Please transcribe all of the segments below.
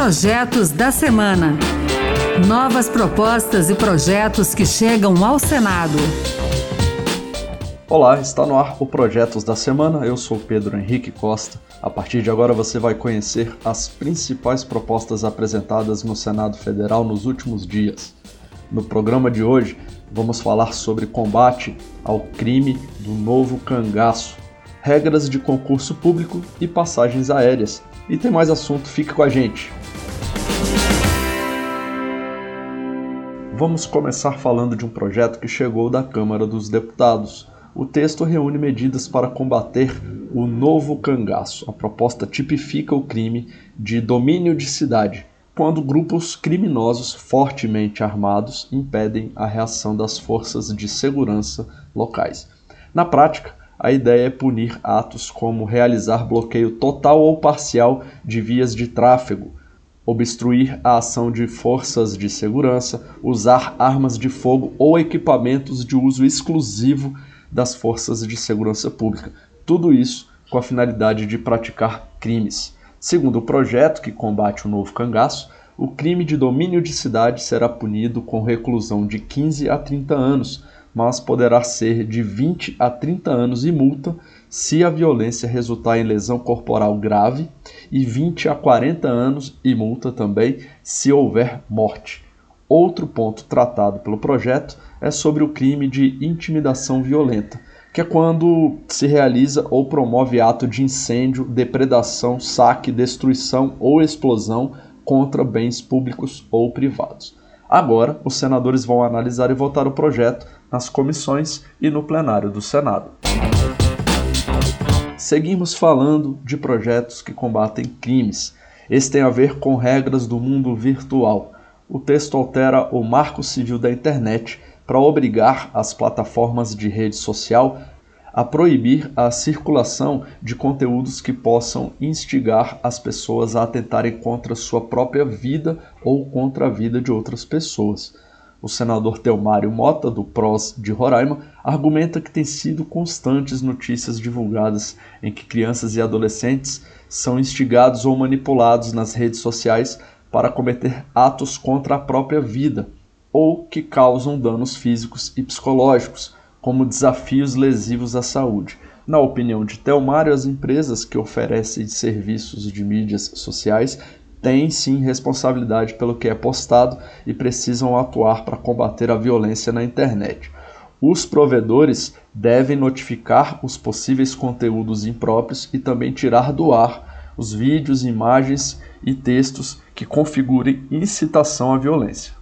Projetos da Semana. Novas propostas e projetos que chegam ao Senado. Olá, está no ar o Projetos da Semana. Eu sou Pedro Henrique Costa. A partir de agora você vai conhecer as principais propostas apresentadas no Senado Federal nos últimos dias. No programa de hoje, vamos falar sobre combate ao crime do novo cangaço, regras de concurso público e passagens aéreas. E tem mais assunto, fique com a gente. Vamos começar falando de um projeto que chegou da Câmara dos Deputados. O texto reúne medidas para combater o novo cangaço. A proposta tipifica o crime de domínio de cidade, quando grupos criminosos fortemente armados impedem a reação das forças de segurança locais. Na prática, a ideia é punir atos como realizar bloqueio total ou parcial de vias de tráfego, obstruir a ação de forças de segurança, usar armas de fogo ou equipamentos de uso exclusivo das forças de segurança pública. Tudo isso com a finalidade de praticar crimes. Segundo o projeto que combate o novo cangaço, o crime de domínio de cidade será punido com reclusão de 15 a 30 anos, mas poderá ser de 20 a 30 anos e multa se a violência resultar em lesão corporal grave, e 20 a 40 anos e multa também se houver morte. Outro ponto tratado pelo projeto é sobre o crime de intimidação violenta, que é quando se realiza ou promove ato de incêndio, depredação, saque, destruição ou explosão contra bens públicos ou privados. Agora, os senadores vão analisar e votar o projeto nas comissões e no plenário do Senado. Seguimos falando de projetos que combatem crimes. Esse tem a ver com regras do mundo virtual. O texto altera o Marco Civil da Internet para obrigar as plataformas de rede social a proibir a circulação de conteúdos que possam instigar as pessoas a atentarem contra sua própria vida ou contra a vida de outras pessoas. O senador Telmário Mota, do PROS de Roraima, argumenta que tem sido constantes notícias divulgadas em que crianças e adolescentes são instigados ou manipulados nas redes sociais para cometer atos contra a própria vida ou que causam danos físicos e psicológicos, como desafios lesivos à saúde. Na opinião de Telmário, as empresas que oferecem serviços de mídias sociais têm sim responsabilidade pelo que é postado e precisam atuar para combater a violência na internet. Os provedores devem notificar os possíveis conteúdos impróprios e também tirar do ar os vídeos, imagens e textos que configurem incitação à violência.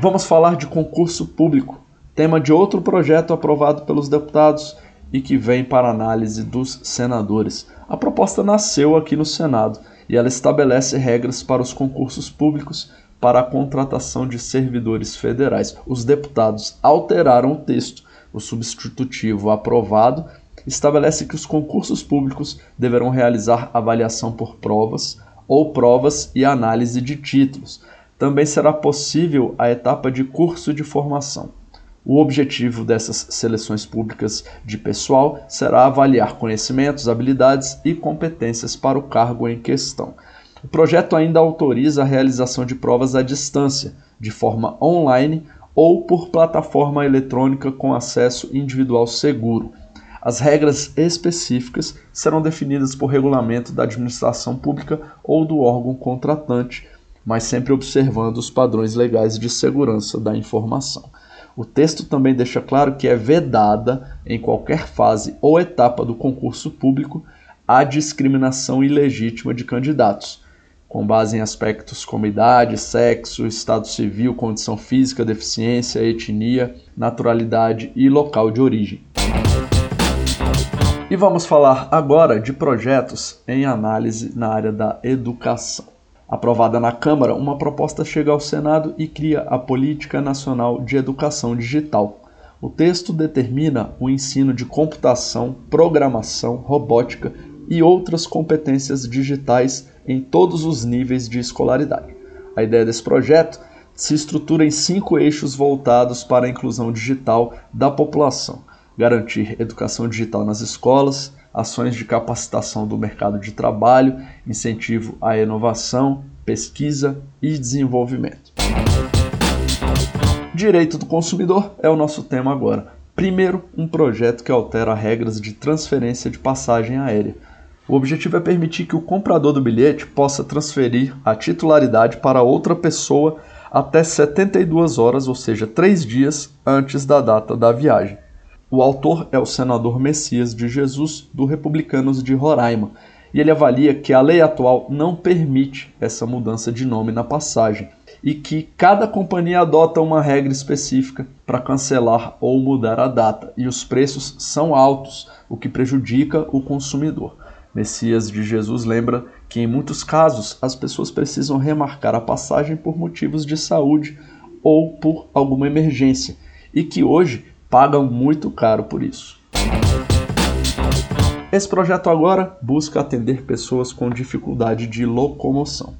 Vamos falar de concurso público, tema de outro projeto aprovado pelos deputados e que vem para análise dos senadores. A proposta nasceu aqui no Senado e ela estabelece regras para os concursos públicos para a contratação de servidores federais. Os deputados alteraram o texto. O substitutivo aprovado estabelece que os concursos públicos deverão realizar avaliação por provas ou provas e análise de títulos também será possível a etapa de curso de formação. O objetivo dessas seleções públicas de pessoal será avaliar conhecimentos, habilidades e competências para o cargo em questão. O projeto ainda autoriza a realização de provas à distância, de forma online ou por plataforma eletrônica com acesso individual seguro. As regras específicas serão definidas por regulamento da administração pública ou do órgão contratante mas sempre observando os padrões legais de segurança da informação. O texto também deixa claro que é vedada, em qualquer fase ou etapa do concurso público, a discriminação ilegítima de candidatos, com base em aspectos como idade, sexo, estado civil, condição física, deficiência, etnia, naturalidade e local de origem. E vamos falar agora de projetos em análise na área da educação. Aprovada na Câmara, uma proposta chega ao Senado e cria a Política Nacional de Educação Digital. O texto determina o ensino de computação, programação, robótica e outras competências digitais em todos os níveis de escolaridade. A ideia desse projeto se estrutura em cinco eixos voltados para a inclusão digital da população: garantir educação digital nas escolas, ações de capacitação do mercado de trabalho, incentivo à inovação, pesquisa e desenvolvimento. Direito do consumidor é o nosso tema agora. Primeiro, um projeto que altera regras de transferência de passagem aérea. O objetivo é permitir que o comprador do bilhete possa transferir a titularidade para outra pessoa até 72 horas, ou seja, três dias antes da data da viagem. O autor é o senador Messias de Jesus, do Republicanos de Roraima, e ele avalia que a lei atual não permite essa mudança de nome na passagem e que cada companhia adota uma regra específica para cancelar ou mudar a data, e os preços são altos, o que prejudica o consumidor. Messias de Jesus lembra que em muitos casos as pessoas precisam remarcar a passagem por motivos de saúde ou por alguma emergência e que hoje pagam muito caro por isso. Esse projeto agora busca atender pessoas com dificuldade de locomoção.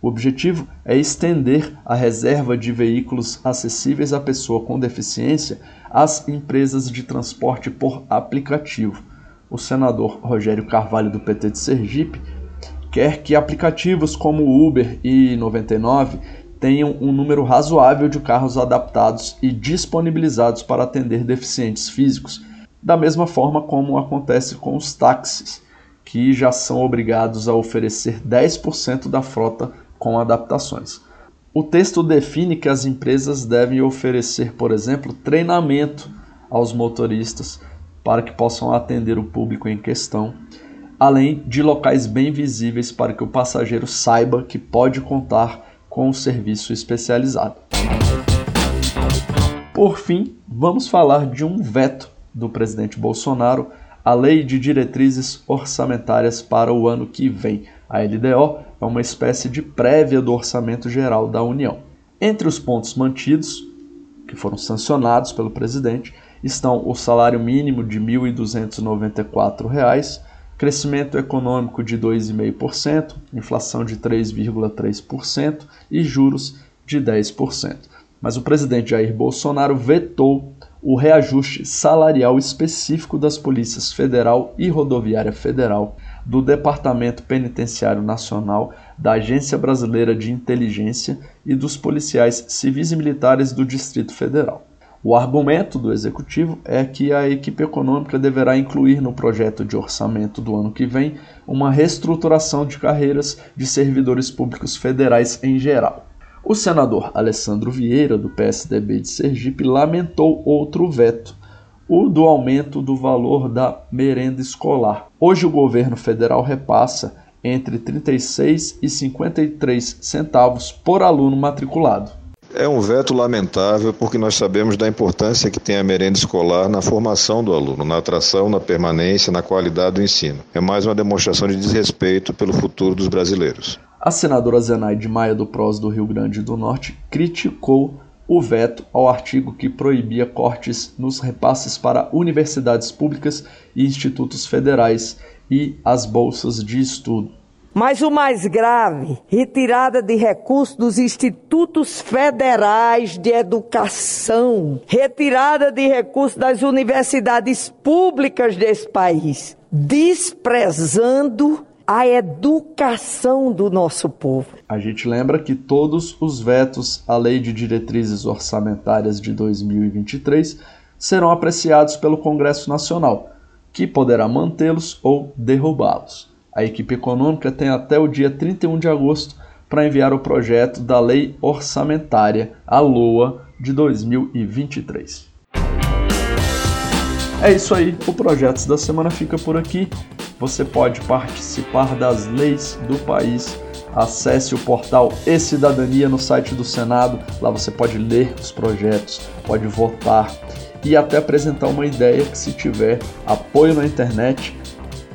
O objetivo é estender a reserva de veículos acessíveis à pessoa com deficiência às empresas de transporte por aplicativo. O senador Rogério Carvalho, do PT de Sergipe, quer que aplicativos como Uber e 99 tenham um número razoável de carros adaptados e disponibilizados para atender deficientes físicos, da mesma forma como acontece com os táxis, que já são obrigados a oferecer 10% da frota com adaptações. O texto define que as empresas devem oferecer, por exemplo, treinamento aos motoristas para que possam atender o público em questão, além de locais bem visíveis para que o passageiro saiba que pode contar com o serviço especializado. Por fim, vamos falar de um veto do presidente Bolsonaro à Lei de Diretrizes Orçamentárias para o ano que vem. A LDO é uma espécie de prévia do Orçamento Geral da União. Entre os pontos mantidos, que foram sancionados pelo presidente, estão o salário mínimo de R$ 1.294, crescimento econômico de 2,5%, inflação de 3,3% e juros de 10%. Mas o presidente Jair Bolsonaro vetou o reajuste salarial específico das polícias federal e rodoviária federal, do Departamento Penitenciário Nacional, da Agência Brasileira de Inteligência e dos policiais civis e militares do Distrito Federal. O argumento do executivo é que a equipe econômica deverá incluir no projeto de orçamento do ano que vem uma reestruturação de carreiras de servidores públicos federais em geral. O senador Alessandro Vieira, do PSDB de Sergipe, lamentou outro veto, o do aumento do valor da merenda escolar. Hoje o governo federal repassa entre 36 e 53 centavos por aluno matriculado. É um veto lamentável porque nós sabemos da importância que tem a merenda escolar na formação do aluno, na atração, na permanência, na qualidade do ensino. É mais uma demonstração de desrespeito pelo futuro dos brasileiros. A senadora Zenaide Maia do PROS do Rio Grande do Norte criticou o veto ao artigo que proibia cortes nos repasses para universidades públicas e institutos federais e as bolsas de estudo. Mas o mais grave, retirada de recursos dos institutos federais de educação, retirada de recursos das universidades públicas desse país, desprezando a educação do nosso povo. A gente lembra que todos os vetos à Lei de Diretrizes Orçamentárias de 2023 serão apreciados pelo Congresso Nacional, que poderá mantê-los ou derrubá-los. A equipe econômica tem até o dia 31 de agosto para enviar o projeto da Lei Orçamentária, a LOA, de 2023. É isso aí, o Projetos da Semana fica por aqui. Você pode participar das leis do país. Acesse o portal E-Cidadania no site do Senado. Lá você pode ler os projetos, pode votar e até apresentar uma ideia que, se tiver apoio na internet,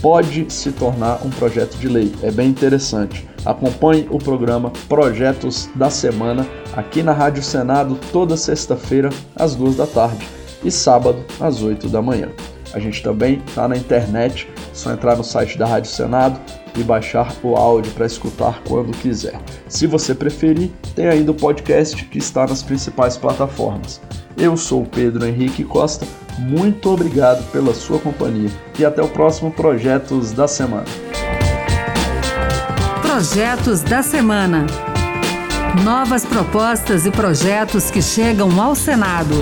pode se tornar um projeto de lei. É bem interessante. Acompanhe o programa Projetos da Semana aqui na Rádio Senado toda sexta-feira às duas da tarde e sábado às oito da manhã. A gente também está na internet, é só entrar no site da Rádio Senado e baixar o áudio para escutar quando quiser. Se você preferir, tem ainda o podcast que está nas principais plataformas. Eu sou Pedro Henrique Costa, muito obrigado pela sua companhia e até o próximo Projetos da Semana. Projetos da Semana. Novas propostas e projetos que chegam ao Senado.